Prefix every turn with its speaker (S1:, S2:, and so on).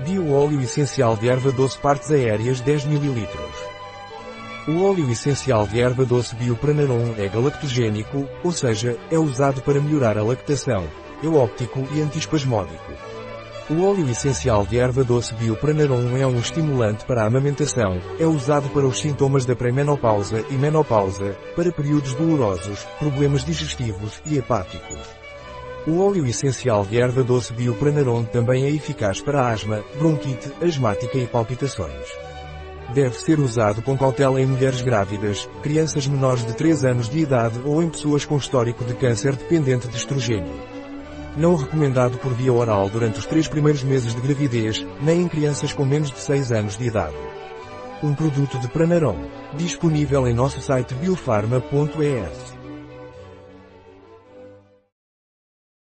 S1: Bio-óleo essencial de erva doce partes aéreas 10 ml. O óleo essencial de erva doce Biopranarum é galactogênico, ou seja, é usado para melhorar a lactação, é óptico e antiespasmódico. O óleo essencial de erva doce Biopranarum é um estimulante para a amamentação, é usado para os sintomas da pré-menopausa e menopausa, para períodos dolorosos, problemas digestivos e hepáticos. O óleo essencial de erva doce Biopranarum também é eficaz para asma, bronquite, asmática e palpitações. Deve ser usado com cautela em mulheres grávidas, crianças menores de 3 anos de idade ou em pessoas com histórico de câncer dependente de estrogênio. Não recomendado por via oral durante os três primeiros meses de gravidez, nem em crianças com menos de 6 anos de idade. Um produto de Pranarom. Disponível em nosso site biofarma.es.